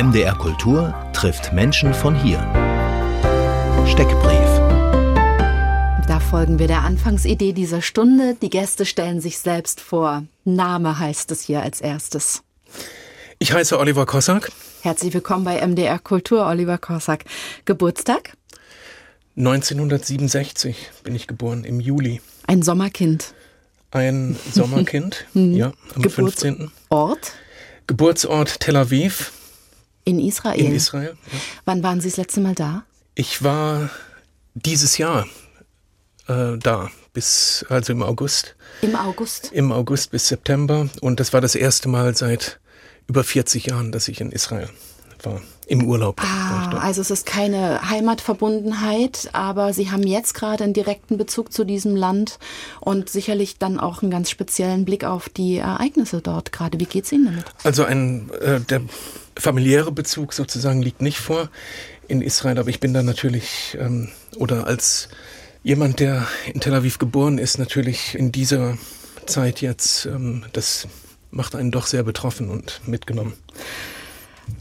MDR Kultur trifft Menschen von hier. Steckbrief. Da folgen wir der Anfangsidee dieser Stunde. Die Gäste stellen sich selbst vor. Name heißt es hier als erstes. Ich heiße Oliver Kossack. Herzlich willkommen bei MDR Kultur, Oliver Kossack. Geburtstag? 1967 bin ich geboren, im Juli. Ein Sommerkind. Ein Sommerkind, ja, am Geburts 15. Ort? Geburtsort Tel Aviv In Israel. in Israel. Ja. Wann waren Sie das letzte Mal da? Ich war dieses Jahr äh, da, bis, also im August. Im August. Im August bis September. Und das war das erste Mal seit über 40 Jahren, dass ich in Israel war. Im Urlaub. Ah, also es ist keine Heimatverbundenheit, aber Sie haben jetzt gerade einen direkten Bezug zu diesem Land und sicherlich dann auch einen ganz speziellen Blick auf die Ereignisse dort gerade. Wie geht's Ihnen damit? Also ein äh, der familiäre Bezug sozusagen liegt nicht vor in Israel, aber ich bin da natürlich ähm, oder als jemand, der in Tel Aviv geboren ist, natürlich in dieser Zeit jetzt, ähm, das macht einen doch sehr betroffen und mitgenommen.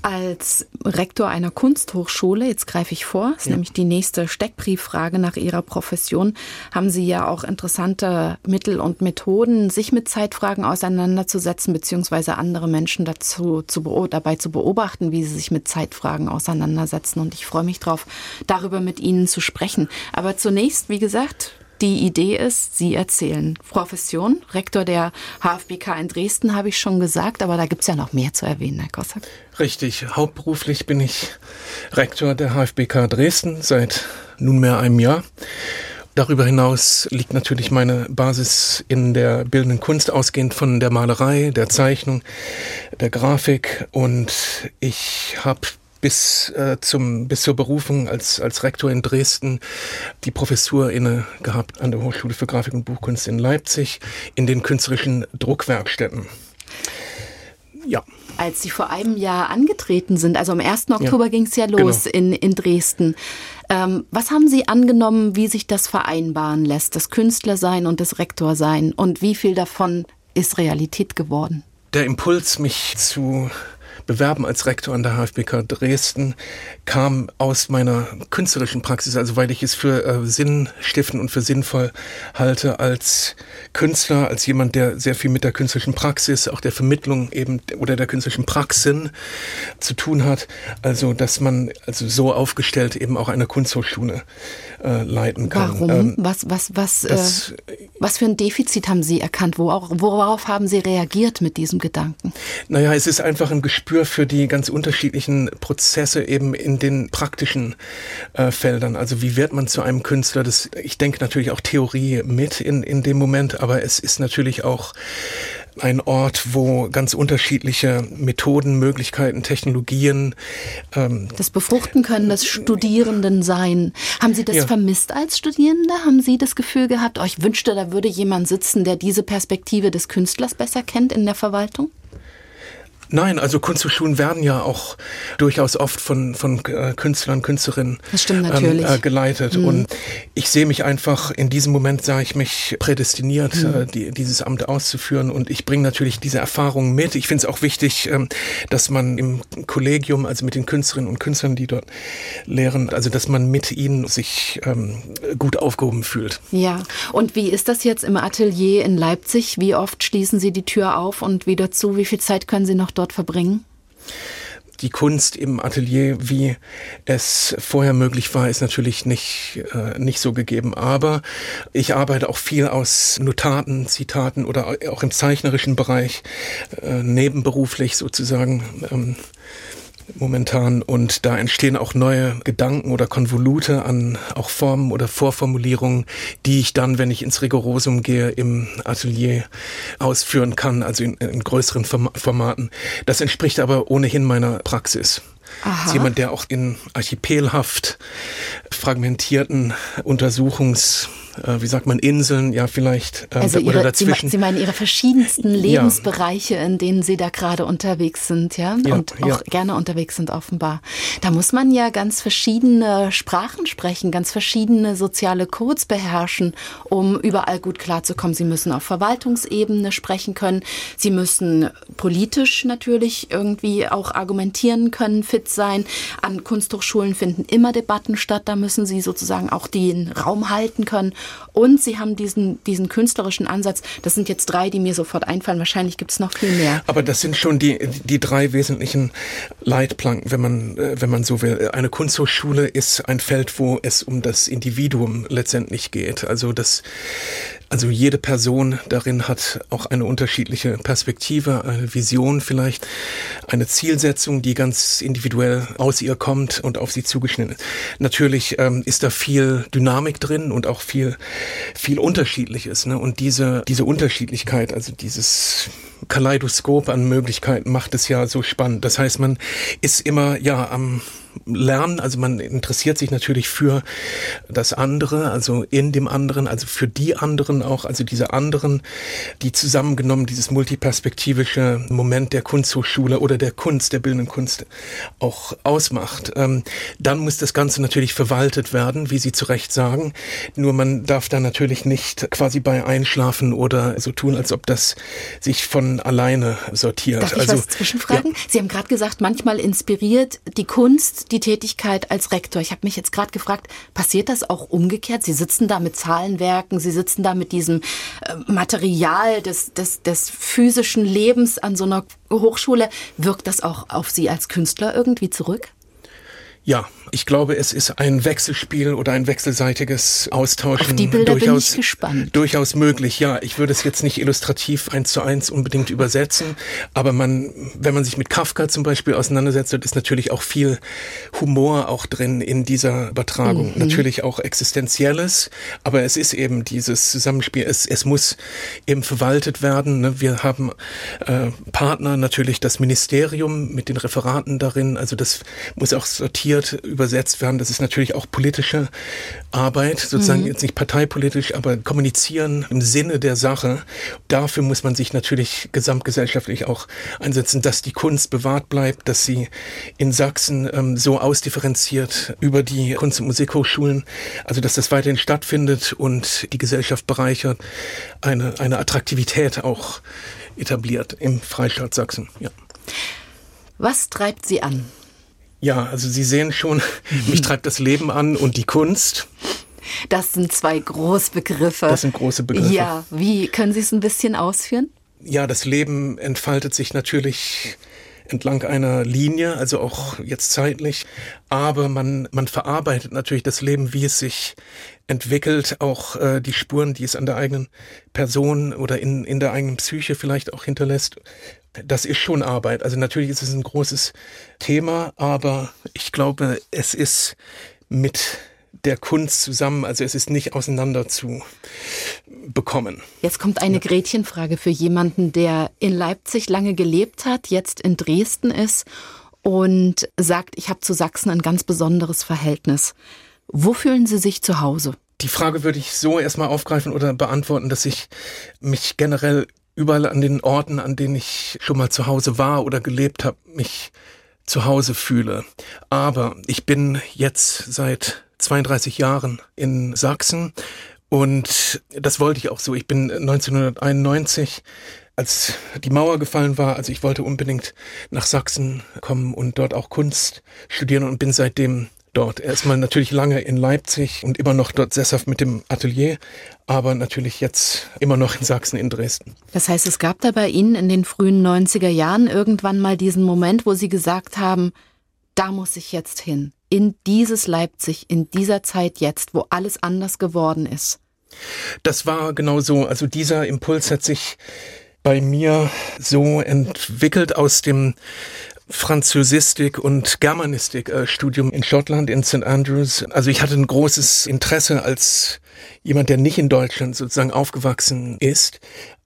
Als Rektor einer Kunsthochschule, jetzt greife ich vor, ist nämlich die nächste Steckbrieffrage nach Ihrer Profession, haben Sie ja auch interessante Mittel und Methoden, sich mit Zeitfragen auseinanderzusetzen, beziehungsweise andere Menschen dazu zu, dabei zu beobachten, wie sie sich mit Zeitfragen auseinandersetzen. Und ich freue mich drauf, darüber mit Ihnen zu sprechen. Aber zunächst, wie gesagt, die Idee ist, Sie erzählen. Profession, Rektor der HFBK in Dresden, habe ich schon gesagt, aber da gibt es ja noch mehr zu erwähnen, Herr Kossack. Richtig, hauptberuflich bin ich Rektor der HFBK Dresden seit nunmehr einem Jahr. Darüber hinaus liegt natürlich meine Basis in der bildenden Kunst, ausgehend von der Malerei, der Zeichnung, der Grafik. Und ich habe bis, äh, zum, bis zur Berufung als, als Rektor in Dresden die Professur inne gehabt an der Hochschule für Grafik und Buchkunst in Leipzig in den künstlerischen Druckwerkstätten. Ja. als Sie vor einem Jahr angetreten sind, also am 1. Oktober ging es ja los Genau. in, in Dresden. Ähm, was haben Sie angenommen, wie sich das vereinbaren lässt, das Künstlersein und das Rektorsein? Und wie viel davon ist Realität geworden? Der Impuls, mich zu bewerben als Rektor an der HFBK Dresden, kam aus meiner künstlerischen Praxis, also weil ich es für äh, sinnstiftend und für sinnvoll halte als Künstler, als jemand, der sehr viel mit der künstlerischen Praxis, auch der Vermittlung eben oder der künstlerischen Praxen zu tun hat. Also, dass man also so aufgestellt eben auch eine Kunsthochschule äh, leiten kann. Warum? Ähm, was, was, was, äh, das- was für ein Defizit haben Sie erkannt? Wo auch, worauf haben Sie reagiert mit diesem Gedanken? Naja, es ist einfach ein Gespür für die ganz unterschiedlichen Prozesse eben in den praktischen äh, Feldern. Also wie wird man zu einem Künstler? Das, ich denke natürlich auch Theorie mit in, in dem Moment, aber es ist natürlich auch ein Ort, wo ganz unterschiedliche Methoden, Möglichkeiten, Technologien ähm, Das Befruchten können des Studierenden sein. Haben Sie das Ja. vermisst als Studierende? Haben Sie das Gefühl gehabt, oh, ich wünschte, da würde jemand sitzen, der diese Perspektive des Künstlers besser kennt in der Verwaltung? Nein, also Kunsthochschulen werden ja auch durchaus oft von, von äh, Künstlern, Künstlerinnen Das stimmt natürlich. Mhm. äh, geleitet. Und ich sehe mich einfach, in diesem Moment sah ich mich prädestiniert, Mhm. äh, die, dieses Amt auszuführen. Und ich bringe natürlich diese Erfahrungen mit. Ich finde es auch wichtig, ähm, dass man im Kollegium, also mit den Künstlerinnen und Künstlern, die dort lehren, also dass man mit ihnen sich ähm, gut aufgehoben fühlt. Ja. Und wie ist das jetzt im Atelier in Leipzig? Wie oft schließen Sie die Tür auf und wieder zu? Wie viel Zeit können Sie noch dort verbringen? die Kunst im Atelier, wie es vorher möglich war, ist natürlich nicht, äh, nicht so gegeben. Aber ich arbeite auch viel aus Notaten, Zitaten oder auch im zeichnerischen Bereich, äh, nebenberuflich sozusagen. Ähm, momentan und da entstehen auch neue Gedanken oder Konvolute an auch Formen oder Vorformulierungen, die ich dann, wenn ich ins Rigorosum gehe, im Atelier ausführen kann, also in, in größeren Form Formaten. Das entspricht aber ohnehin meiner Praxis. Aha. Jemand, der auch in archipelhaft fragmentierten Untersuchungs äh, wie sagt man, Inseln, ja vielleicht äh, also ihre, oder dazwischen. Sie, meinen Ihre verschiedensten Lebensbereiche, ja. in denen Sie da gerade unterwegs sind, ja, ja und auch ja. gerne unterwegs sind offenbar. Da muss man ja ganz verschiedene Sprachen sprechen, ganz verschiedene soziale Codes beherrschen, um überall gut klarzukommen. Sie müssen auf Verwaltungsebene sprechen können. Sie müssen politisch natürlich irgendwie auch argumentieren können, fit sein. An Kunsthochschulen finden immer Debatten statt. Da müssen Sie sozusagen auch den Raum halten können. Und Sie haben diesen, diesen künstlerischen Ansatz. Das sind jetzt drei, die mir sofort einfallen. Wahrscheinlich gibt es noch viel mehr. Aber das sind schon die, die drei wesentlichen Leitplanken, wenn man, äh, wenn man so will. Eine Kunsthochschule ist ein Feld, wo es um das Individuum letztendlich geht. Also das also jede Person darin hat auch eine unterschiedliche Perspektive, eine Vision vielleicht, eine Zielsetzung, die ganz individuell aus ihr kommt und auf sie zugeschnitten ist. Natürlich ähm, ist da viel Dynamik drin und auch viel, viel Unterschiedliches. Ne? Und diese, diese Unterschiedlichkeit, also dieses Kaleidoskop an Möglichkeiten macht es ja so spannend. Das heißt, man ist immer ja am lernen. Also man interessiert sich natürlich für das andere, also in dem anderen, also für die anderen auch, also diese anderen, die zusammengenommen dieses multiperspektivische Moment der Kunsthochschule oder der Kunst, der bildenden Kunst auch ausmacht. Ähm, dann muss das Ganze natürlich verwaltet werden, wie Sie zu Recht sagen. Nur man darf da natürlich nicht quasi bei einschlafen oder so tun, als ob das sich von alleine sortiert. Darf ich also, was zwischenfragen? Ja. Sie haben gerade gesagt, manchmal inspiriert die Kunst die Tätigkeit als Rektor. Ich habe mich jetzt gerade gefragt, passiert das auch umgekehrt? Sie sitzen da mit Zahlenwerken, Sie sitzen da mit diesem äh, Material des, des, des physischen Lebens an so einer Hochschule. Wirkt das auch auf Sie als Künstler irgendwie zurück? Ja, ich glaube, es ist ein Wechselspiel oder ein wechselseitiges Austauschen. Auf die Bilder durchaus, bin ich gespannt. Durchaus möglich, ja. Ich würde es jetzt nicht illustrativ eins zu eins unbedingt übersetzen, aber man, wenn man sich mit Kafka zum Beispiel auseinandersetzt, ist natürlich auch viel Humor auch drin in dieser Übertragung. Mhm. Natürlich auch Existenzielles, aber es ist eben dieses Zusammenspiel. Es, es muss eben verwaltet werden. Ne? Wir haben äh, Partner, natürlich das Ministerium mit den Referaten darin. Also das muss auch sortiert übersetzt werden. Das ist natürlich auch politische Arbeit, sozusagen mhm. jetzt nicht parteipolitisch, aber kommunizieren im Sinne der Sache. Dafür muss man sich natürlich gesamtgesellschaftlich auch einsetzen, dass die Kunst bewahrt bleibt, dass sie in Sachsen ähm, so ausdifferenziert über die Kunst- und Musikhochschulen, also dass das weiterhin stattfindet und die Gesellschaft bereichert, eine, eine Attraktivität auch etabliert im Freistaat Sachsen. Ja. Was treibt Sie an? Ja, also Sie sehen schon, mich treibt das Leben an und die Kunst. Das sind zwei Großbegriffe. Das sind große Begriffe. Ja, wie können Sie es ein bisschen ausführen? Ja, das Leben entfaltet sich natürlich entlang einer Linie, also auch jetzt zeitlich, aber man, man verarbeitet natürlich das Leben, wie es sich entwickelt, auch äh, die Spuren, die es an der eigenen Person oder in, in der eigenen Psyche vielleicht auch hinterlässt das ist schon Arbeit. Also natürlich ist es ein großes Thema, aber ich glaube, es ist mit der Kunst zusammen, also es ist nicht auseinander zu bekommen. Jetzt kommt eine Gretchenfrage für jemanden, der in Leipzig lange gelebt hat, jetzt in Dresden ist und sagt, ich habe zu Sachsen ein ganz besonderes Verhältnis. Wo fühlen Sie sich zu Hause? Die Frage würde ich so erstmal aufgreifen oder beantworten, dass ich mich generell überall an den Orten, an denen ich schon mal zu Hause war oder gelebt habe, mich zu Hause fühle. Aber ich bin jetzt seit 32 Jahren in Sachsen und das wollte ich auch so. Ich bin 1991 als die Mauer gefallen war, also ich wollte unbedingt nach Sachsen kommen und dort auch Kunst studieren und bin seitdem dort. Erstmal natürlich lange in Leipzig und immer noch dort sesshaft mit dem Atelier, aber natürlich jetzt immer noch in Sachsen, in Dresden. Das heißt, es gab da bei Ihnen in den frühen 90er Jahren irgendwann mal diesen Moment, wo Sie gesagt haben, da muss ich jetzt hin. In dieses Leipzig, in dieser Zeit jetzt, wo alles anders geworden ist. Das war genau so. Also dieser Impuls hat sich bei mir so entwickelt aus dem Französistik und Germanistik äh, Studium in Schottland, in St. Andrews. Also ich hatte ein großes Interesse als jemand, der nicht in Deutschland sozusagen aufgewachsen ist,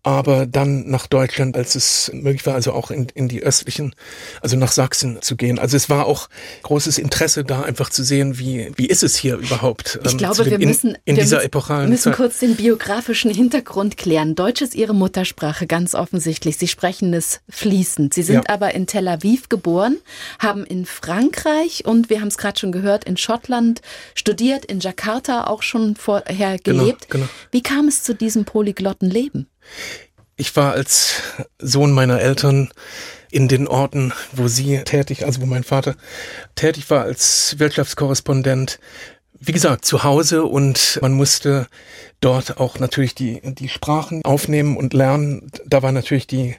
aber dann nach Deutschland, als es möglich war, also auch in, in die östlichen, also nach Sachsen zu gehen. Also es war auch großes Interesse da, einfach zu sehen, wie, wie ist es hier überhaupt. Ich ähm, glaube, wir müssen, in, in wir dieser müssen, müssen Zeit. kurz den biografischen Hintergrund klären. Deutsch ist Ihre Muttersprache, ganz offensichtlich. Sie sprechen es fließend. Sie sind Ja. aber in Tel Aviv geboren, haben in Frankreich und wir haben es gerade schon gehört, in Schottland studiert, in Jakarta auch schon vorher Genau, gelebt. genau. Wie kam es zu diesem polyglotten Leben? Ich war als Sohn meiner Eltern in den Orten, wo sie tätig, also wo mein Vater tätig war als Wirtschaftskorrespondent, wie gesagt, zu Hause und man musste dort auch natürlich die, die Sprachen aufnehmen und lernen. Da war natürlich die,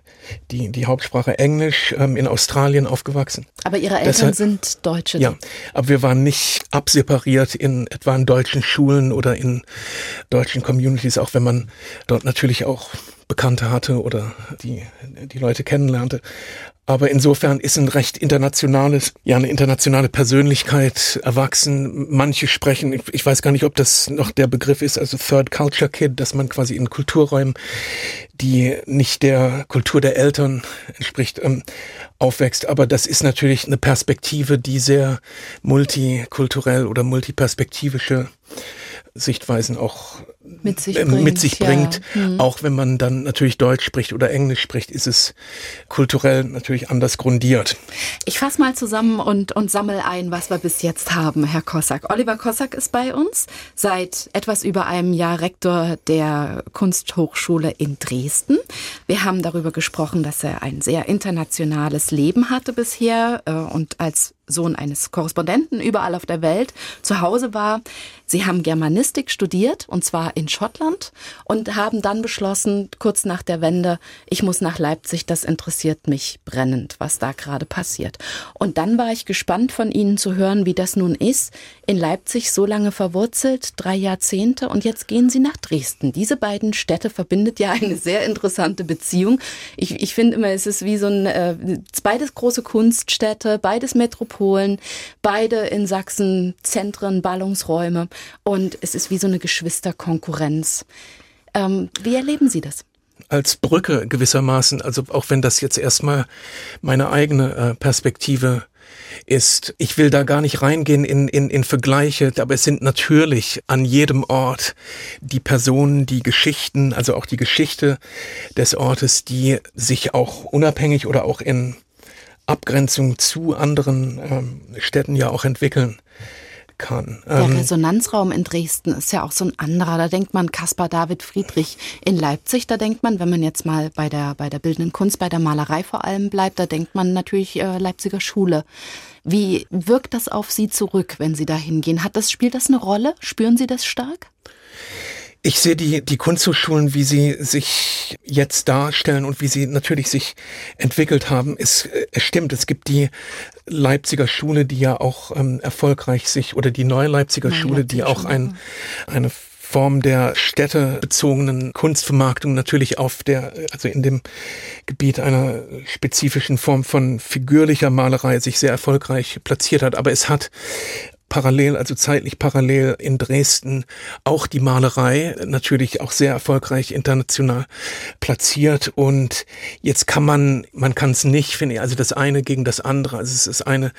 die, die Hauptsprache Englisch, ähm, in Australien aufgewachsen. Aber Ihre Eltern Deshalb- sind Deutsche. Ja, aber wir waren nicht absepariert in etwa in deutschen Schulen oder in deutschen Communities, auch wenn man dort natürlich auch Bekannte hatte oder die, die Leute kennenlernte. Aber insofern ist ein recht internationales, ja, eine internationale Persönlichkeit erwachsen. Manche sprechen, ich, weiß gar nicht, ob das noch der Begriff ist, also Third Culture Kid, dass man quasi in Kulturräumen, die nicht der Kultur der Eltern entspricht, ähm, aufwächst. Aber das ist natürlich eine Perspektive, die sehr multikulturell oder multiperspektivische Sichtweisen auch Mit sich bringt, mit sich ja. bringt. Hm. Auch wenn man dann natürlich Deutsch spricht oder Englisch spricht, ist es kulturell natürlich anders grundiert. Ich fasse mal zusammen und, und sammel ein, was wir bis jetzt haben, Herr Kossack. Oliver Kossack ist bei uns, seit etwas über einem Jahr Rektor der Kunsthochschule in Dresden. Wir haben darüber gesprochen, dass er ein sehr internationales Leben hatte bisher äh, und als Sohn eines Korrespondenten überall auf der Welt zu Hause war. Sie haben Germanistik studiert und zwar in Schottland und haben dann beschlossen, kurz nach der Wende, ich muss nach Leipzig, das interessiert mich brennend, was da gerade passiert. Und dann war ich gespannt von Ihnen zu hören, wie das nun ist, in Leipzig so lange verwurzelt, drei Jahrzehnte und jetzt gehen Sie nach Dresden. Diese beiden Städte verbindet ja eine sehr interessante Beziehung. Ich, ich finde immer, es ist wie so ein, äh, beides große Kunststädte, beides Metropolen, beide in Sachsen Zentren, Ballungsräume und es ist wie so eine Geschwisterkonkurrenz. Ähm, wie erleben Sie das? als Brücke gewissermaßen, also auch wenn das jetzt erstmal meine eigene äh, Perspektive ist. Ich will da gar nicht reingehen in, in, in Vergleiche, aber es sind natürlich an jedem Ort die Personen, die Geschichten, also auch die Geschichte des Ortes, die sich auch unabhängig oder auch in Abgrenzung zu anderen ähm, Städten ja auch entwickeln kann. Der Ähm, Resonanzraum in Dresden ist ja auch so ein anderer. Da denkt man Caspar David Friedrich. In Leipzig, da denkt man, wenn man jetzt mal bei der, bei der bildenden Kunst, bei der Malerei vor allem bleibt, da denkt man natürlich äh, Leipziger Schule. Wie wirkt das auf Sie zurück, wenn Sie da hingehen? Hat das, spielt das eine Rolle? Spüren Sie das stark? Ich sehe die, die Kunsthochschulen, wie sie sich jetzt darstellen und wie sie natürlich sich entwickelt haben. Es, äh, es stimmt, es gibt die Leipziger Schule, die ja auch ähm, erfolgreich sich, oder die neue Leipziger Neue Schule, die Leipziger auch Schule, ein, eine Form der städtebezogenen Kunstvermarktung natürlich auf der, also in dem Gebiet einer spezifischen Form von figürlicher Malerei sich sehr erfolgreich platziert hat. Aber es hat parallel, also zeitlich parallel in Dresden auch die Malerei natürlich auch sehr erfolgreich international platziert und jetzt kann man, man kann es nicht, finde ich, also das eine gegen das andere, also es ist eine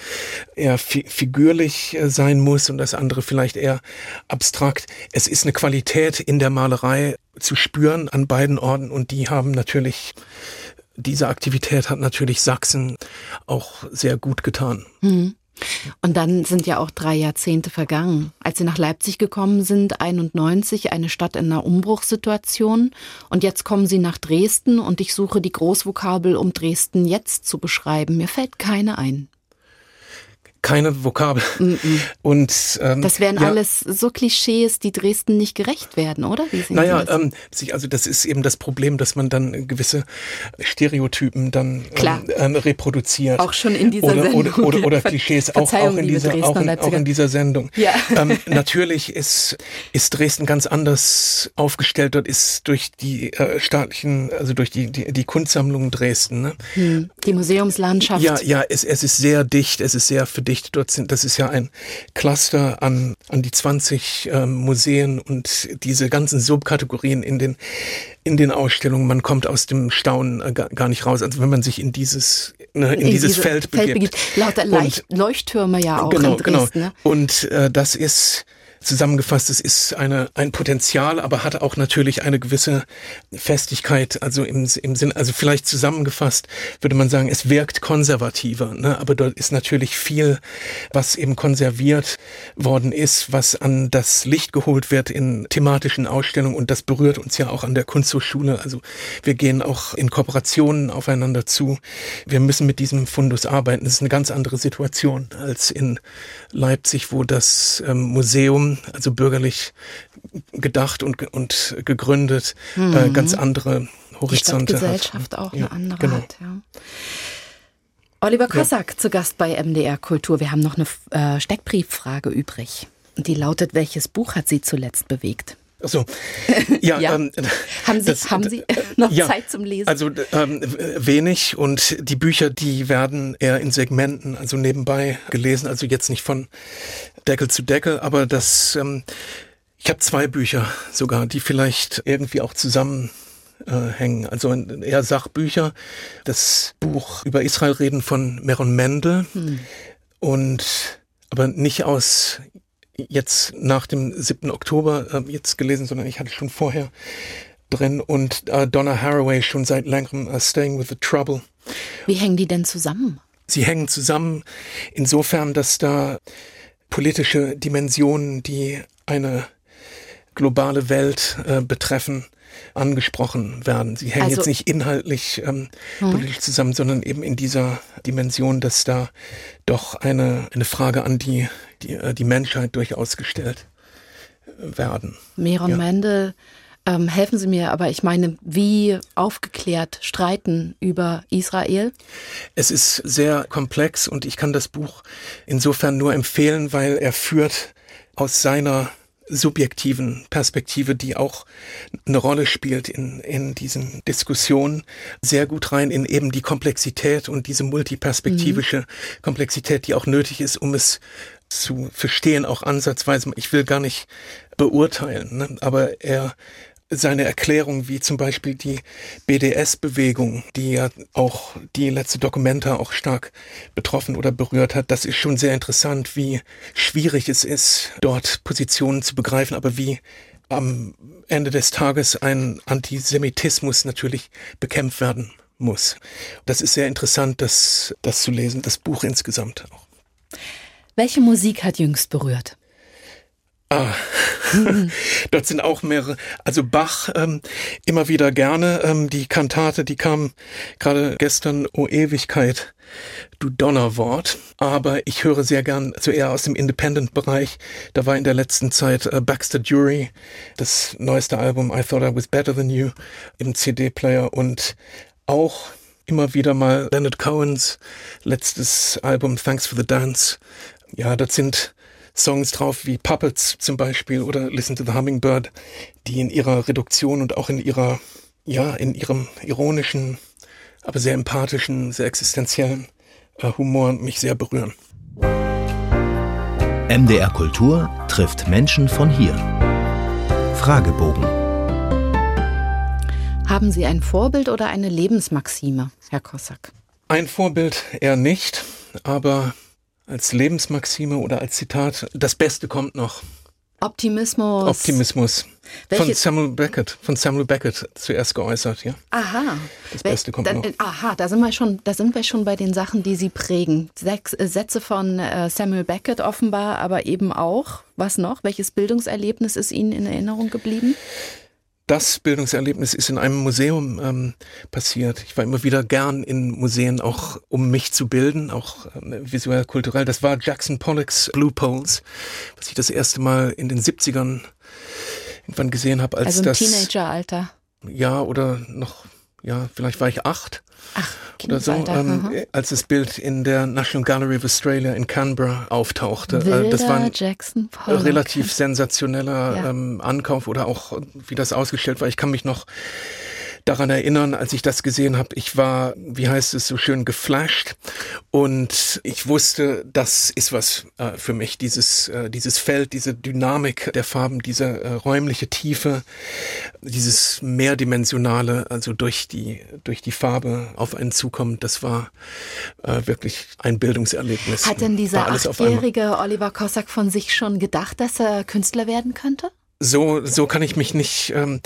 eher fi figürlich äh, sein muss und das andere vielleicht eher abstrakt. Es ist eine Qualität in der Malerei zu spüren an beiden Orten und die haben natürlich diese Aktivität hat natürlich Sachsen auch sehr gut getan. Und dann sind ja auch drei Jahrzehnte vergangen. Als Sie nach Leipzig gekommen sind, 91, eine Stadt in einer Umbruchssituation. Und jetzt kommen Sie nach Dresden und ich suche die Großvokabel, um Dresden jetzt zu beschreiben. Mir fällt keine ein. Keine Vokabel. Und ähm, Das wären ja, alles so Klischees, die Dresden nicht gerecht werden, oder? Naja, ähm, also das ist eben das Problem, dass man dann gewisse Stereotypen dann ähm, ähm, reproduziert. Auch schon in dieser oder, Sendung. Oder, oder, oder Klischees, auch, auch, in dieser, auch, in, auch in dieser Sendung. Ja. Ähm, natürlich ist, ist Dresden ganz anders aufgestellt. Dort ist durch die äh, staatlichen, also durch die, die, die Kunstsammlungen Dresden, ne? Hm, Die Museumslandschaft. Ja, ja, es, es ist sehr dicht, es ist sehr verdichtet. Dort sind, das ist ja ein Cluster an an die 20 äh, Museen und diese ganzen Subkategorien in den, in den Ausstellungen. Man kommt aus dem Staunen äh, gar nicht raus, also wenn man sich in dieses, ne, in, in dieses diese Feld, Feld begibt. begibt. Lauter Leicht Leuchttürme ja auch genau, in genau. Dresden. Genau. Ne? Und äh, das ist zusammengefasst, es ist eine, ein Potenzial, aber hat auch natürlich eine gewisse Festigkeit, also im, im Sinn, also vielleicht zusammengefasst würde man sagen, es wirkt konservativer, ne? aber dort ist natürlich viel, was eben konserviert worden ist, was an das Licht geholt wird in thematischen Ausstellungen und das berührt uns ja auch an der Kunsthochschule. Also wir gehen auch in Kooperationen aufeinander zu. Wir müssen mit diesem Fundus arbeiten. Das ist eine ganz andere Situation als in Leipzig, wo das ähm, Museum also bürgerlich gedacht und, und gegründet, äh, mhm. äh, ganz andere Horizonte Die Gesellschaft hat. auch ja, eine andere genau. hat. Ja. Oliver Kossack ja. zu Gast bei MDR Kultur. Wir haben noch eine äh, Steckbrieffrage übrig. Die lautet, welches Buch hat Sie zuletzt bewegt? So, ja, ja. Ähm, haben Sie, das, haben Sie noch ja, Zeit zum Lesen? Also ähm, wenig und die Bücher, die werden eher in Segmenten, also nebenbei gelesen, also jetzt nicht von Deckel zu Deckel, aber das, ähm, ich habe zwei Bücher sogar, die vielleicht irgendwie auch zusammen äh, hängen. Also eher Sachbücher. Das Buch über Israel reden von Meron Mendel hm. und aber nicht aus jetzt nach dem 7. Oktober äh, jetzt gelesen, sondern ich hatte schon vorher drin und äh, Donna Haraway schon seit längerem uh, Staying with the Trouble. Wie hängen die denn zusammen? Sie hängen zusammen insofern, dass da politische Dimensionen, die eine globale Welt äh, betreffen, angesprochen werden. Sie hängen also, jetzt nicht inhaltlich ähm, hm. politisch zusammen, sondern eben in dieser Dimension, dass da doch eine, eine Frage an die, die, äh, die Menschheit durchaus gestellt äh, werden. Meron ja. Mendel, ähm, helfen Sie mir, aber ich meine, wie aufgeklärt streiten über Israel? Es ist sehr komplex und ich kann das Buch insofern nur empfehlen, weil er führt aus seiner subjektiven Perspektive, die auch eine Rolle spielt in, in diesen Diskussionen, sehr gut rein in eben die Komplexität und diese multiperspektivische mhm. Komplexität, die auch nötig ist, um es zu verstehen, auch ansatzweise. Ich will gar nicht beurteilen, ne? aber er seine Erklärung, wie zum Beispiel die BDS-Bewegung, die ja auch die letzte Dokumenta auch stark betroffen oder berührt hat, das ist schon sehr interessant, wie schwierig es ist, dort Positionen zu begreifen, aber wie am Ende des Tages ein Antisemitismus natürlich bekämpft werden muss. Das ist sehr interessant, das, das zu lesen, das Buch insgesamt auch. Welche Musik hat jüngst berührt? Ah, dort sind auch mehrere. Also Bach ähm, immer wieder gerne. Ähm, die Kantate, die kam gerade gestern, O Ewigkeit, du Donnerwort. Aber ich höre sehr gern, also eher aus dem Independent-Bereich. Da war in der letzten Zeit äh, Baxter Jury, das neueste Album I Thought I Was Better Than You im CD-Player und auch immer wieder mal Leonard Cohens letztes Album Thanks for the Dance. Ja, das sind Songs drauf wie Puppets zum Beispiel oder Listen to the Hummingbird, die in ihrer Reduktion und auch in ihrer, ja, in ihrem ironischen, aber sehr empathischen, sehr existenziellen äh, Humor mich sehr berühren. MDR Kultur trifft Menschen von hier. Fragebogen. Haben Sie ein Vorbild oder eine Lebensmaxime, Herr Kossack? Ein Vorbild eher nicht, aber als Lebensmaxime oder als Zitat, das Beste kommt noch. Optimismus. Optimismus. Welche? Von Samuel Beckett, von Samuel Beckett zuerst geäußert, ja. Aha. Das Beste kommt da, noch. Aha, da sind wir schon, da sind wir schon bei den Sachen, die Sie prägen. Sechs äh, Sätze von äh, Samuel Beckett offenbar, aber eben auch, was noch? Welches Bildungserlebnis ist Ihnen in Erinnerung geblieben? Das Bildungserlebnis ist in einem Museum ähm, passiert. Ich war immer wieder gern in Museen, auch um mich zu bilden, auch äh, visuell, kulturell. Das war Jackson Pollocks Blue Poles, was ich das erste Mal in den 70ern irgendwann gesehen habe. Als also im Teenageralter. Ja, oder noch, ja, vielleicht war ich acht. Ach, oder so, ähm, als das Bild in der National Gallery of Australia in Canberra auftauchte. Äh, Wilder das war ein Jackson relativ sensationeller ja. ähm, Ankauf oder auch wie das ausgestellt war. Ich kann mich noch daran erinnern, als ich das gesehen habe, ich war, wie heißt es so schön, geflasht Und ich wusste, das ist was äh, für mich, dieses, äh, dieses Feld, diese Dynamik der Farben, diese äh, räumliche Tiefe, dieses mehrdimensionale, also durch die, durch die Farbe auf einen zukommt, das war äh, wirklich ein Bildungserlebnis. Hat denn dieser achtjährige Oliver Kossack von sich schon gedacht, dass er Künstler werden könnte? So, so kann ich mich nicht, ähm,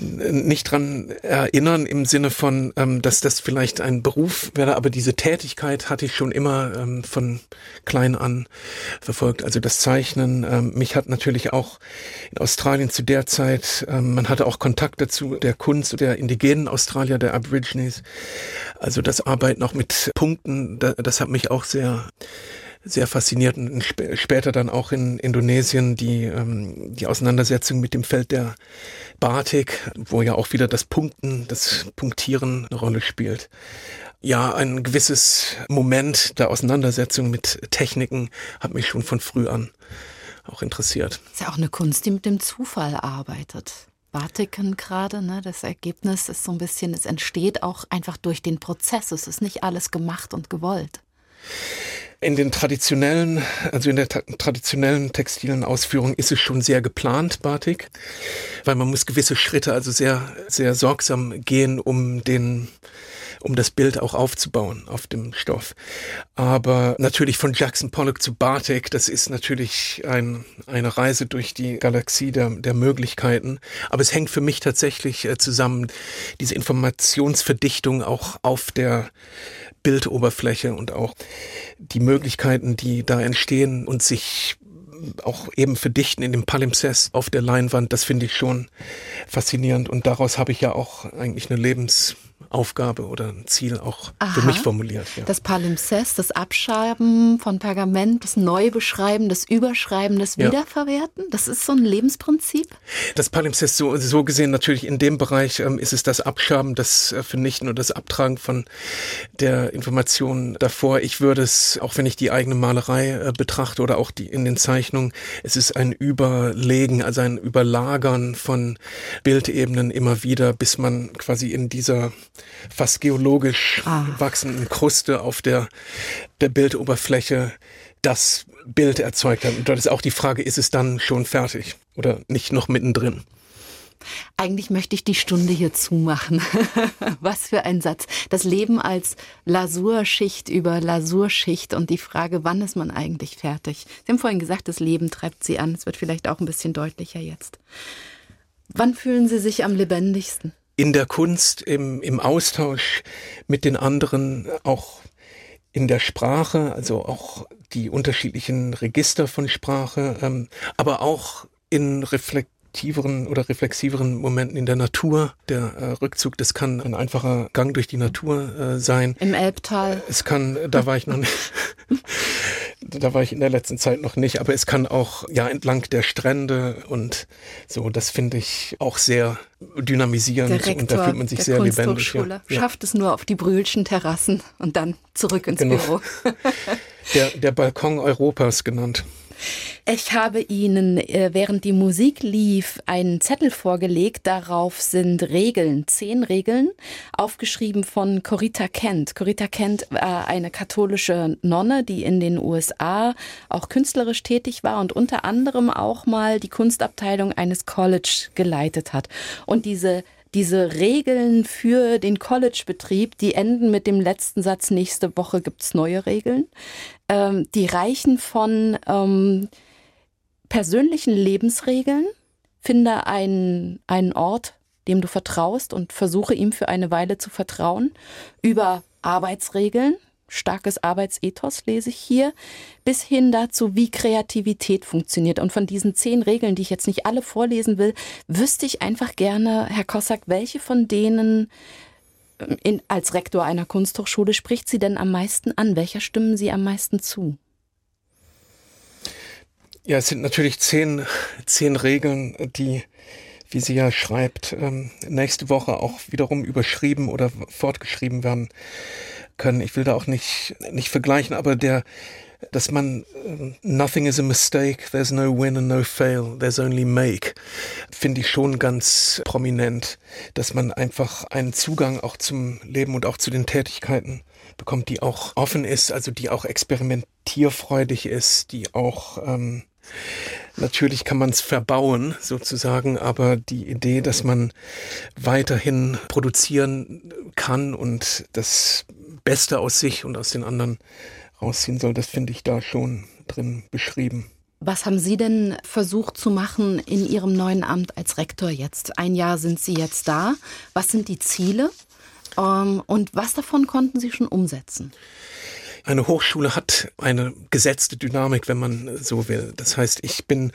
nicht dran erinnern im Sinne von, ähm, dass das vielleicht ein Beruf wäre, aber diese Tätigkeit hatte ich schon immer ähm, von klein an verfolgt. Also das Zeichnen. Ähm, mich hat natürlich auch in Australien zu der Zeit, ähm, man hatte auch Kontakt dazu, der Kunst der indigenen Australier, der Aborigines. Also das Arbeiten auch mit Punkten, das hat mich auch sehr sehr fasziniert und sp später dann auch in Indonesien die, ähm, die Auseinandersetzung mit dem Feld der Batik, wo ja auch wieder das Punkten, das Punktieren eine Rolle spielt. Ja, ein gewisses Moment der Auseinandersetzung mit Techniken hat mich schon von früh an auch interessiert. Ist ja auch eine Kunst, die mit dem Zufall arbeitet. Batiken gerade, ne? das Ergebnis ist so ein bisschen, es entsteht auch einfach durch den Prozess. Es ist nicht alles gemacht und gewollt. In den traditionellen, also in der traditionellen textilen Ausführung ist es schon sehr geplant, Batik, weil man muss gewisse Schritte also sehr, sehr sorgsam gehen, um den, um das Bild auch aufzubauen auf dem Stoff. Aber natürlich von Jackson Pollock zu Bartek, das ist natürlich ein, eine Reise durch die Galaxie der, der Möglichkeiten. Aber es hängt für mich tatsächlich äh, zusammen, diese Informationsverdichtung auch auf der Bildoberfläche und auch die Möglichkeiten, die da entstehen und sich auch eben verdichten in dem Palimpsest auf der Leinwand, das finde ich schon faszinierend. Und daraus habe ich ja auch eigentlich eine Lebens, Aufgabe oder ein Ziel auch Aha. für mich formuliert. Ja. Das Palimpsest, das Abschreiben von Pergament, das Neubeschreiben, das Überschreiben, das Wiederverwerten, das ist so ein Lebensprinzip? Das Palimpsest, so, so gesehen natürlich in dem Bereich ähm, ist es das Abschaben, das äh, Vernichten und das Abtragen von der Information davor. Ich würde es, auch wenn ich die eigene Malerei äh, betrachte oder auch die in den Zeichnungen, es ist ein Überlegen, also ein Überlagern von Bildebenen immer wieder, bis man quasi in dieser fast geologisch ah. wachsenden Kruste auf der, der Bildoberfläche das Bild erzeugt hat. Und dort ist auch die Frage, ist es dann schon fertig oder nicht noch mittendrin? Eigentlich möchte ich die Stunde hier zumachen. Was für ein Satz. Das Leben als Lasurschicht über Lasurschicht und die Frage, wann ist man eigentlich fertig? Sie haben vorhin gesagt, das Leben treibt Sie an. Es wird vielleicht auch ein bisschen deutlicher jetzt. Wann fühlen Sie sich am lebendigsten? In der Kunst, im, im Austausch mit den anderen, auch in der Sprache, also auch die unterschiedlichen Register von Sprache, ähm, aber auch in reflektiveren oder reflexiveren Momenten in der Natur. Der äh, Rückzug, das kann ein einfacher Gang durch die Natur äh, sein. Im Elbtal. Es kann, da war ich noch nicht. Da war ich in der letzten Zeit noch nicht, aber es kann auch ja entlang der Strände und so, das finde ich auch sehr dynamisierend und da fühlt man sich sehr lebendig. Ja. Schafft es nur auf die Brühlschen Terrassen und dann zurück ins genau. Büro. der, der Balkon Europas genannt. Ich habe Ihnen, äh, während die Musik lief, einen Zettel vorgelegt. Darauf sind Regeln, zehn Regeln, aufgeschrieben von Corita Kent. Corita Kent war eine katholische Nonne, die in den USA auch künstlerisch tätig war und unter anderem auch mal die Kunstabteilung eines College geleitet hat. Und diese diese Regeln für den College-Betrieb, die enden mit dem letzten Satz, nächste Woche gibt's neue Regeln. Ähm, die reichen von ähm, persönlichen Lebensregeln, finde einen, einen Ort, dem du vertraust und versuche ihm für eine Weile zu vertrauen, über Arbeitsregeln, starkes Arbeitsethos lese ich hier, bis hin dazu, wie Kreativität funktioniert. Und von diesen zehn Regeln, die ich jetzt nicht alle vorlesen will, wüsste ich einfach gerne, Herr Kossack, welche von denen ähm, in, als Rektor einer Kunsthochschule spricht Sie denn am meisten an? Welcher stimmen Sie am meisten zu? Ja, es sind natürlich zehn, zehn Regeln, die, wie sie ja schreibt, ähm, nächste Woche auch wiederum überschrieben oder fortgeschrieben werden können. Ich will da auch nicht, nicht vergleichen, aber der, dass man äh, nothing is a mistake, there's no win and no fail, there's only make, finde ich schon ganz prominent, dass man einfach einen Zugang auch zum Leben und auch zu den Tätigkeiten bekommt, die auch offen ist, also die auch experimentierfreudig ist, die auch ähm, Natürlich kann man es verbauen, sozusagen, aber die Idee, dass man weiterhin produzieren kann und das Beste aus sich und aus den anderen rausziehen soll, das finde ich da schon drin beschrieben. Was haben Sie denn versucht zu machen in Ihrem neuen Amt als Rektor jetzt? Ein Jahr sind Sie jetzt da. Was sind die Ziele? Ähm, und was davon konnten Sie schon umsetzen? Eine Hochschule hat eine gesetzte Dynamik, wenn man so will. Das heißt, ich bin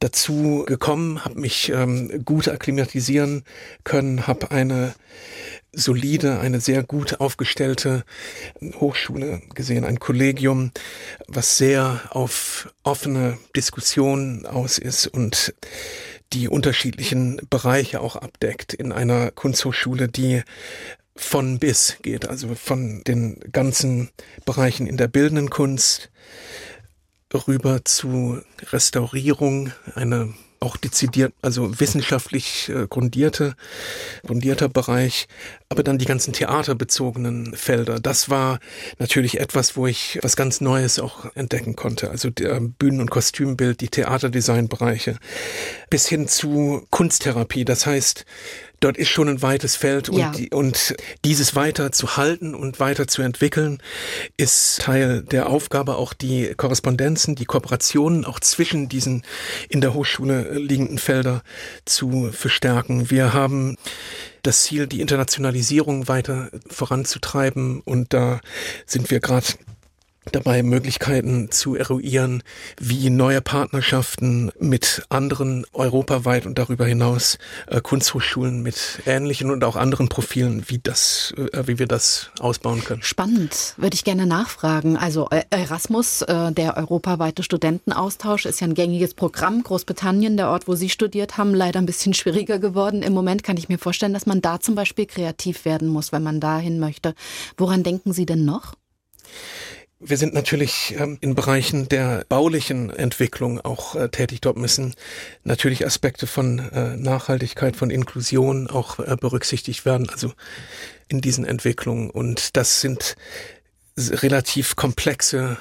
dazu gekommen, habe mich ähm, gut akklimatisieren können, habe eine solide, eine sehr gut aufgestellte Hochschule gesehen, ein Kollegium, was sehr auf offene Diskussionen aus ist und die unterschiedlichen Bereiche auch abdeckt in einer Kunsthochschule, die von bis geht, also von den ganzen Bereichen in der bildenden Kunst rüber zu Restaurierung, eine auch dezidiert, also wissenschaftlich äh, grundierte, grundierter Bereich, aber dann die ganzen theaterbezogenen Felder. Das war natürlich etwas, wo ich was ganz Neues auch entdecken konnte. Also der Bühnen- und Kostümbild, die Theaterdesignbereiche, bis hin zu Kunsttherapie. Das heißt, dort ist schon ein weites Feld und, ja. die, und dieses weiter zu halten und weiter zu entwickeln, ist Teil der Aufgabe, auch die Korrespondenzen, die Kooperationen auch zwischen diesen in der Hochschule liegenden Felder zu verstärken. Wir haben das Ziel, die Internationalisierung weiter voranzutreiben. Und da sind wir gerade dabei Möglichkeiten zu eruieren, wie neue Partnerschaften mit anderen europaweit und darüber hinaus äh, Kunsthochschulen mit ähnlichen und auch anderen Profilen, wie das, äh, wie wir das ausbauen können. Spannend, würde ich gerne nachfragen. Also äh, Erasmus, äh, der europaweite Studentenaustausch, ist ja ein gängiges Programm. Großbritannien, der Ort, wo Sie studiert haben, leider ein bisschen schwieriger geworden. Im Moment kann ich mir vorstellen, dass man da zum Beispiel kreativ werden muss, wenn man dahin möchte. Woran denken Sie denn noch? Wir sind natürlich ähm, in Bereichen der baulichen Entwicklung auch äh, tätig. Dort müssen natürlich Aspekte von äh, Nachhaltigkeit, von Inklusion auch äh, berücksichtigt werden, also in diesen Entwicklungen. Und das sind relativ komplexe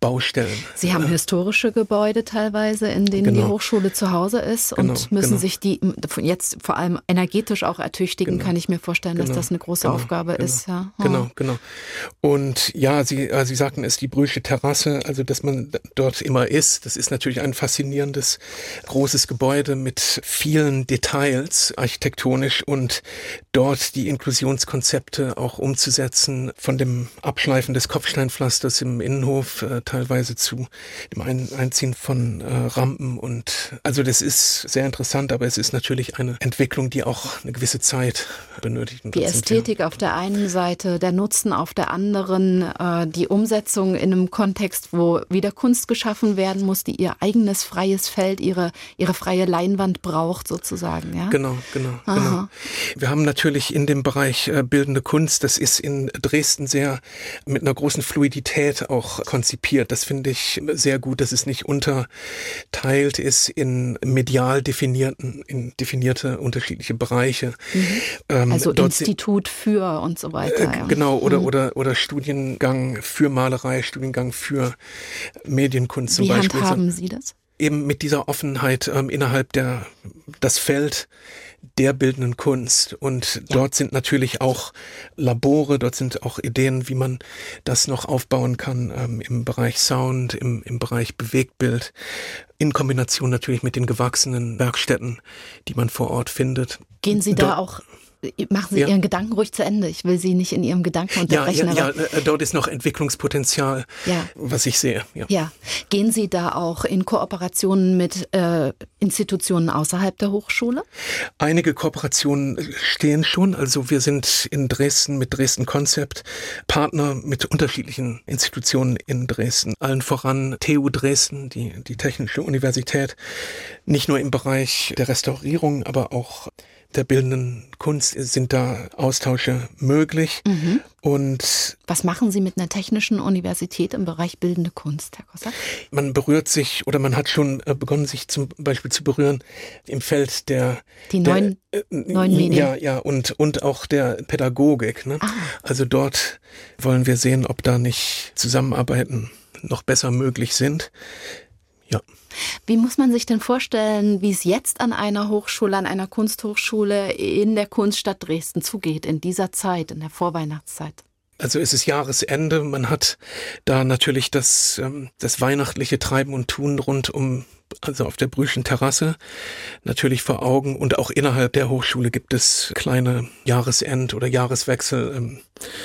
Baustellen. Sie haben historische Gebäude teilweise, in denen genau. die Hochschule zu Hause ist genau, und müssen genau. sich die jetzt vor allem energetisch auch ertüchtigen, genau. kann ich mir vorstellen, dass genau. das eine große genau. Aufgabe ist. Ja. Genau, genau. Und ja, Sie, äh, Sie sagten es, die Brüsche Terrasse, also dass man dort immer ist, das ist natürlich ein faszinierendes, großes Gebäude mit vielen Details architektonisch und dort die Inklusionskonzepte auch umzusetzen, von dem Abschleifen des Kopfsteinpflasters im Innenhof äh, teilweise zu dem Einziehen von äh, Rampen und also das ist sehr interessant, aber es ist natürlich eine Entwicklung, die auch eine gewisse Zeit benötigt. Die Ästhetik auf der einen Seite, der Nutzen auf der anderen, äh, die Umsetzung in einem Kontext, wo wieder Kunst geschaffen werden muss, die ihr eigenes freies Feld, ihre, ihre freie Leinwand braucht sozusagen. Ja? Genau, genau, genau. Wir haben natürlich in dem Bereich äh, bildende Kunst, das ist in Dresden sehr mit einer großen Fluidität auch konzipiert gruppiert. Das finde ich sehr gut, dass es nicht unterteilt ist in medial definierten, in definierte unterschiedliche Bereiche. Mhm. Ähm, also Institut für und so weiter. Äh, genau, oder, mhm. oder, oder Studiengang für Malerei, Studiengang für Medienkunst zum Wie Beispiel. Wie handhaben Sie das? Eben mit dieser Offenheit ähm, innerhalb der, das Feld der bildenden Kunst. Und ja. dort sind natürlich auch Labore, dort sind auch Ideen, wie man das noch aufbauen kann ähm, im Bereich Sound, im, im Bereich Bewegtbild, in Kombination natürlich mit den gewachsenen Werkstätten, die man vor Ort findet. Gehen Sie da auch Machen Sie ja. Ihren Gedanken ruhig zu Ende. Ich will Sie nicht in Ihrem Gedanken unterbrechen. Ja, ja, ja dort ist noch Entwicklungspotenzial, was ich sehe. Ja. ja. Gehen Sie da auch in Kooperationen mit äh, Institutionen außerhalb der Hochschule? Einige Kooperationen stehen schon. Also wir sind in Dresden mit Dresden Konzept Partner mit unterschiedlichen Institutionen in Dresden. Allen voran TU Dresden, die, die Technische Universität. Nicht nur im Bereich der Restaurierung, aber auch der bildenden Kunst sind da Austausche möglich. Mhm. Und was machen Sie mit einer technischen Universität im Bereich bildende Kunst, Herr Kossack? Man berührt sich oder man hat schon äh, begonnen, sich zum Beispiel zu berühren im Feld der die neuen, der, äh, neuen Medien. Ja, ja und und auch der Pädagogik. Ne? Ah. Also dort wollen wir sehen, ob da nicht Zusammenarbeiten noch besser möglich sind. Ja. Wie muss man sich denn vorstellen, wie es jetzt an einer Hochschule, an einer Kunsthochschule in der Kunststadt Dresden zugeht, in dieser Zeit, in der Vorweihnachtszeit? Also es ist Jahresende, man hat da natürlich das, ähm, das weihnachtliche Treiben und Tun rund um also auf der Brüschen Terrasse natürlich vor Augen und auch innerhalb der Hochschule gibt es kleine Jahresend- oder Jahreswechsel. Ähm,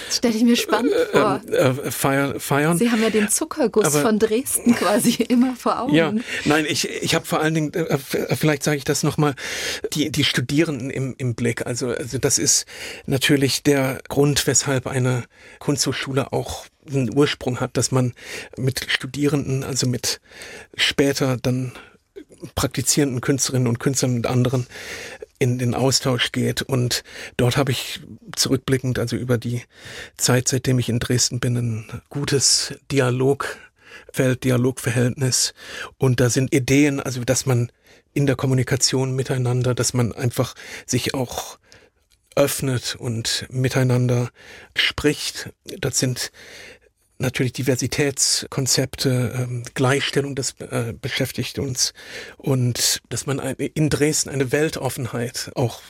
stelle ich mir spannend äh, vor. Äh, feier, feiern. Sie haben ja den Zuckerguss Aber, von Dresden quasi immer vor Augen. Ja, nein, ich, ich habe vor allen Dingen, äh, vielleicht sage ich das nochmal, die, die Studierenden im, im Blick. Also, also das ist natürlich der Grund, weshalb eine Kunsthochschule auch einen Ursprung hat, dass man mit Studierenden, also mit später dann praktizierenden Künstlerinnen und Künstlern und anderen in den Austausch geht. Und dort habe ich zurückblickend, also über die Zeit, seitdem ich in Dresden bin, ein gutes Dialogfeld, Dialogverhältnis. Und da sind Ideen, also dass man in der Kommunikation miteinander, dass man einfach sich auch öffnet und miteinander spricht. Das sind natürlich Diversitätskonzepte, ähm, Gleichstellung, das äh, beschäftigt uns. Und dass man in Dresden eine Weltoffenheit auch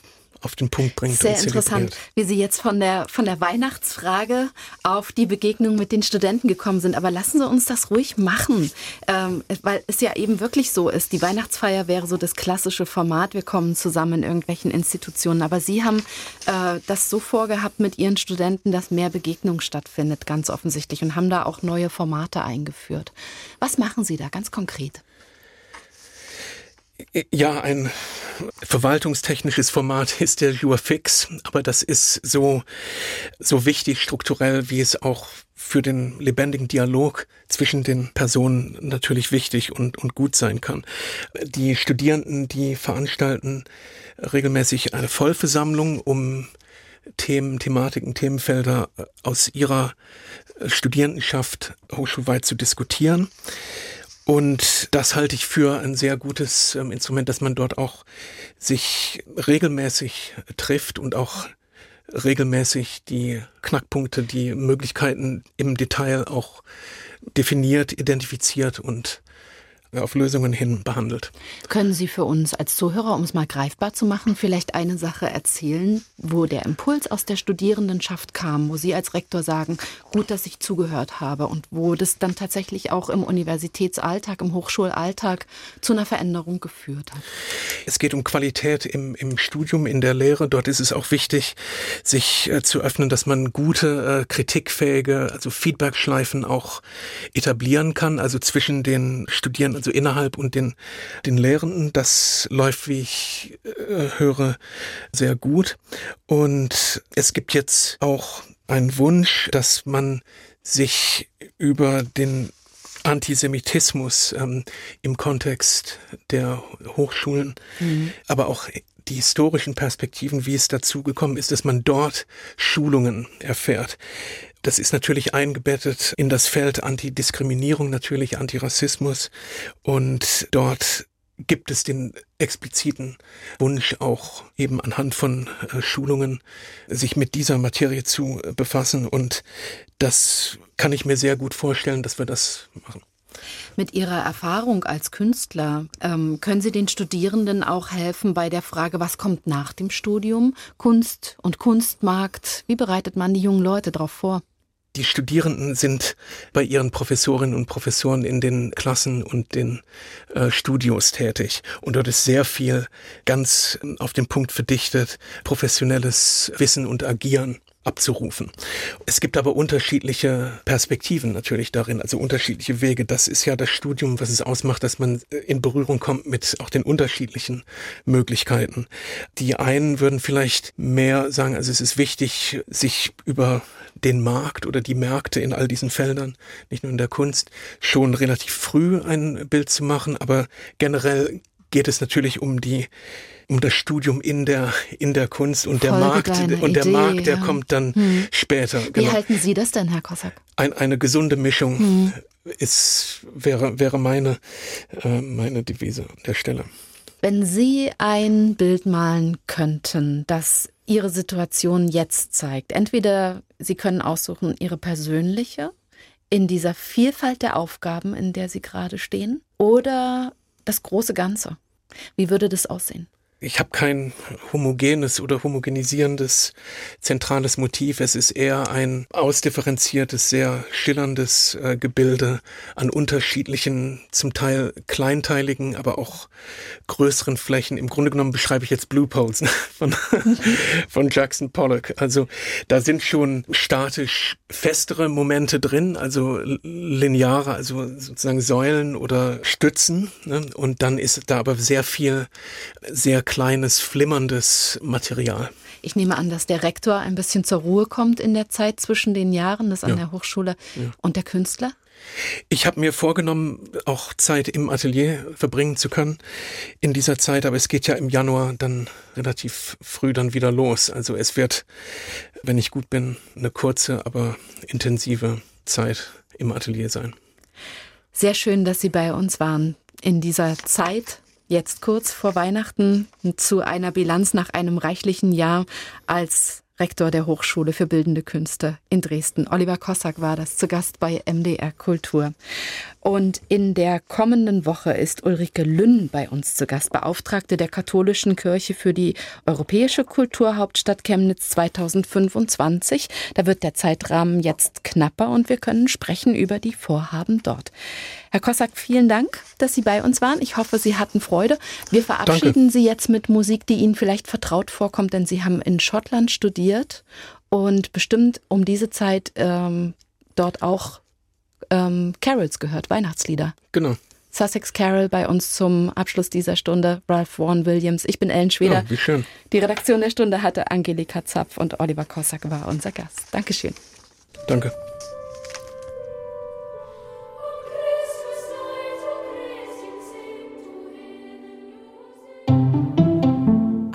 auf den Punkt bringt. Sehr interessant, wie Sie jetzt von der, von der Weihnachtsfrage auf die Begegnung mit den Studenten gekommen sind. Aber lassen Sie uns das ruhig machen, ähm, weil es ja eben wirklich so ist. Die Weihnachtsfeier wäre so das klassische Format. Wir kommen zusammen in irgendwelchen Institutionen. Aber Sie haben äh, das so vorgehabt mit Ihren Studenten, dass mehr Begegnung stattfindet, ganz offensichtlich, und haben da auch neue Formate eingeführt. Was machen Sie da ganz konkret? Ja, ein verwaltungstechnisches Format ist der Jurfix, aber das ist so, so wichtig strukturell, wie es auch für den lebendigen Dialog zwischen den Personen natürlich wichtig und, und gut sein kann. Die Studierenden, die veranstalten regelmäßig eine Vollversammlung, um Themen, Thematiken, Themenfelder aus ihrer Studierendenschaft hochschulweit zu diskutieren. Und das halte ich für ein sehr gutes ähm, Instrument, dass man dort auch sich regelmäßig trifft und auch regelmäßig die Knackpunkte, die Möglichkeiten im Detail auch definiert, identifiziert und auf Lösungen hin behandelt. Können Sie für uns als Zuhörer, um es mal greifbar zu machen, vielleicht eine Sache erzählen, wo der Impuls aus der Studierendenschaft kam, wo Sie als Rektor sagen, gut, dass ich zugehört habe und wo das dann tatsächlich auch im Universitätsalltag, im Hochschulalltag zu einer Veränderung geführt hat? Es geht um Qualität im, im Studium, in der Lehre. Dort ist es auch wichtig, sich äh, zu öffnen, dass man gute, äh, kritikfähige, also Feedbackschleifen auch etablieren kann, also zwischen den Studierenden also innerhalb und den, den Lehrenden. Das läuft, wie ich äh, höre, sehr gut. Und es gibt jetzt auch einen Wunsch, dass man sich über den Antisemitismus ähm, im Kontext der Hochschulen, mhm. aber auch die historischen Perspektiven, wie es dazu gekommen ist, dass man dort Schulungen erfährt. Das ist natürlich eingebettet in das Feld Antidiskriminierung, natürlich Antirassismus. Und dort gibt es den expliziten Wunsch auch eben anhand von äh, Schulungen sich mit dieser Materie zu äh, befassen. Und das kann ich mir sehr gut vorstellen, dass wir das machen. Mit Ihrer Erfahrung als Künstler ähm, können Sie den Studierenden auch helfen bei der Frage, was kommt nach dem Studium? Kunst und Kunstmarkt. Wie bereitet man die jungen Leute darauf vor? Die Studierenden sind bei ihren Professorinnen und Professoren in den Klassen und den äh, Studios tätig. Und dort ist sehr viel ganz auf den Punkt verdichtet, professionelles Wissen und Agieren abzurufen. Es gibt aber unterschiedliche Perspektiven natürlich darin, also unterschiedliche Wege. Das ist ja das Studium, was es ausmacht, dass man äh, in Berührung kommt mit auch den unterschiedlichen Möglichkeiten. Die einen würden vielleicht mehr sagen, also es ist wichtig, sich über den Markt oder die Märkte in all diesen Feldern, nicht nur in der Kunst, schon relativ früh ein Bild zu machen, aber generell geht es natürlich um die um das Studium in der in der Kunst und der Markt und der Idee, Markt, der ja. kommt dann hm. später. Genau. Wie halten Sie das denn, Herr Kossack? Ein, eine gesunde Mischung hm. ist wäre wäre meine äh, meine Devise an der Stelle. Wenn Sie ein Bild malen könnten, das Ihre Situation jetzt zeigt, entweder Sie können aussuchen Ihre persönliche in dieser Vielfalt der Aufgaben, in der Sie gerade stehen, oder das große Ganze. Wie würde das aussehen? Ich habe kein homogenes oder homogenisierendes zentrales Motiv. Es ist eher ein ausdifferenziertes, sehr schillerndes äh, Gebilde an unterschiedlichen, zum Teil kleinteiligen, aber auch größeren Flächen. Im Grunde genommen beschreibe ich jetzt Blue Poles von, von Jackson Pollock. Also da sind schon statisch festere Momente drin, also lineare, also sozusagen Säulen oder Stützen. Ne? Und dann ist da aber sehr viel, sehr kleines, flimmerndes Material. Ich nehme an, dass der Rektor ein bisschen zur Ruhe kommt in der Zeit zwischen den Jahren, das an ja. der Hochschule ja. und der Künstler? Ich habe mir vorgenommen, auch Zeit im Atelier verbringen zu können in dieser Zeit, aber es geht ja im Januar dann relativ früh dann wieder los. Also es wird, wenn ich gut bin, eine kurze, aber intensive Zeit im Atelier sein. Sehr schön, dass Sie bei uns waren in dieser Zeit jetzt kurz vor Weihnachten zu einer Bilanz nach einem reichlichen Jahr als Rektor der Hochschule für Bildende Künste in Dresden. Oliver Kossack war das zu Gast bei MDR Kultur. Und in der kommenden Woche ist Ulrike Lünn bei uns zu Gast, Beauftragte der Katholischen Kirche für die Europäische Kulturhauptstadt Chemnitz 2025. Da wird der Zeitrahmen jetzt knapper und wir können sprechen über die Vorhaben dort. Herr Kossack, vielen Dank, dass Sie bei uns waren. Ich hoffe, Sie hatten Freude. Wir verabschieden Danke. Sie jetzt mit Musik, die Ihnen vielleicht vertraut vorkommt, denn Sie haben in Schottland studiert und bestimmt um diese Zeit ähm, dort auch ähm, Carols gehört, Weihnachtslieder. Genau. Sussex Carol bei uns zum Abschluss dieser Stunde, Ralph Vaughan Williams. Ich bin Ellen Schweder. Oh, wie schön. Die Redaktion der Stunde hatte Angelika Zapf und Oliver Kossack war unser Gast. Dankeschön. Danke.